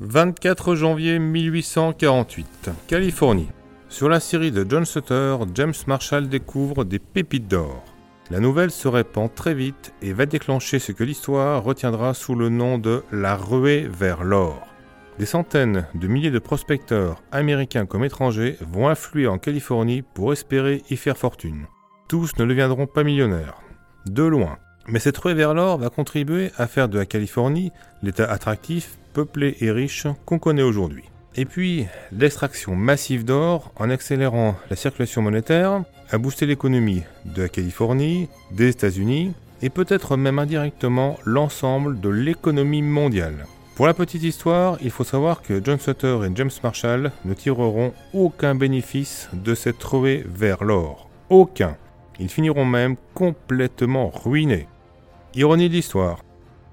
24 janvier 1848, Californie. Sur la série de John Sutter, James Marshall découvre des pépites d'or. La nouvelle se répand très vite et va déclencher ce que l'histoire retiendra sous le nom de la ruée vers l'or. Des centaines de milliers de prospecteurs, américains comme étrangers, vont affluer en Californie pour espérer y faire fortune. Tous ne deviendront pas millionnaires. De loin. Mais cette ruée vers l'or va contribuer à faire de la Californie l'état attractif, peuplé et riche qu'on connaît aujourd'hui. Et puis, l'extraction massive d'or, en accélérant la circulation monétaire, a boosté l'économie de la Californie, des États-Unis, et peut-être même indirectement l'ensemble de l'économie mondiale. Pour la petite histoire, il faut savoir que John Sutter et James Marshall ne tireront aucun bénéfice de cette ruée vers l'or. Aucun. Ils finiront même complètement ruinés. Ironie de l'histoire,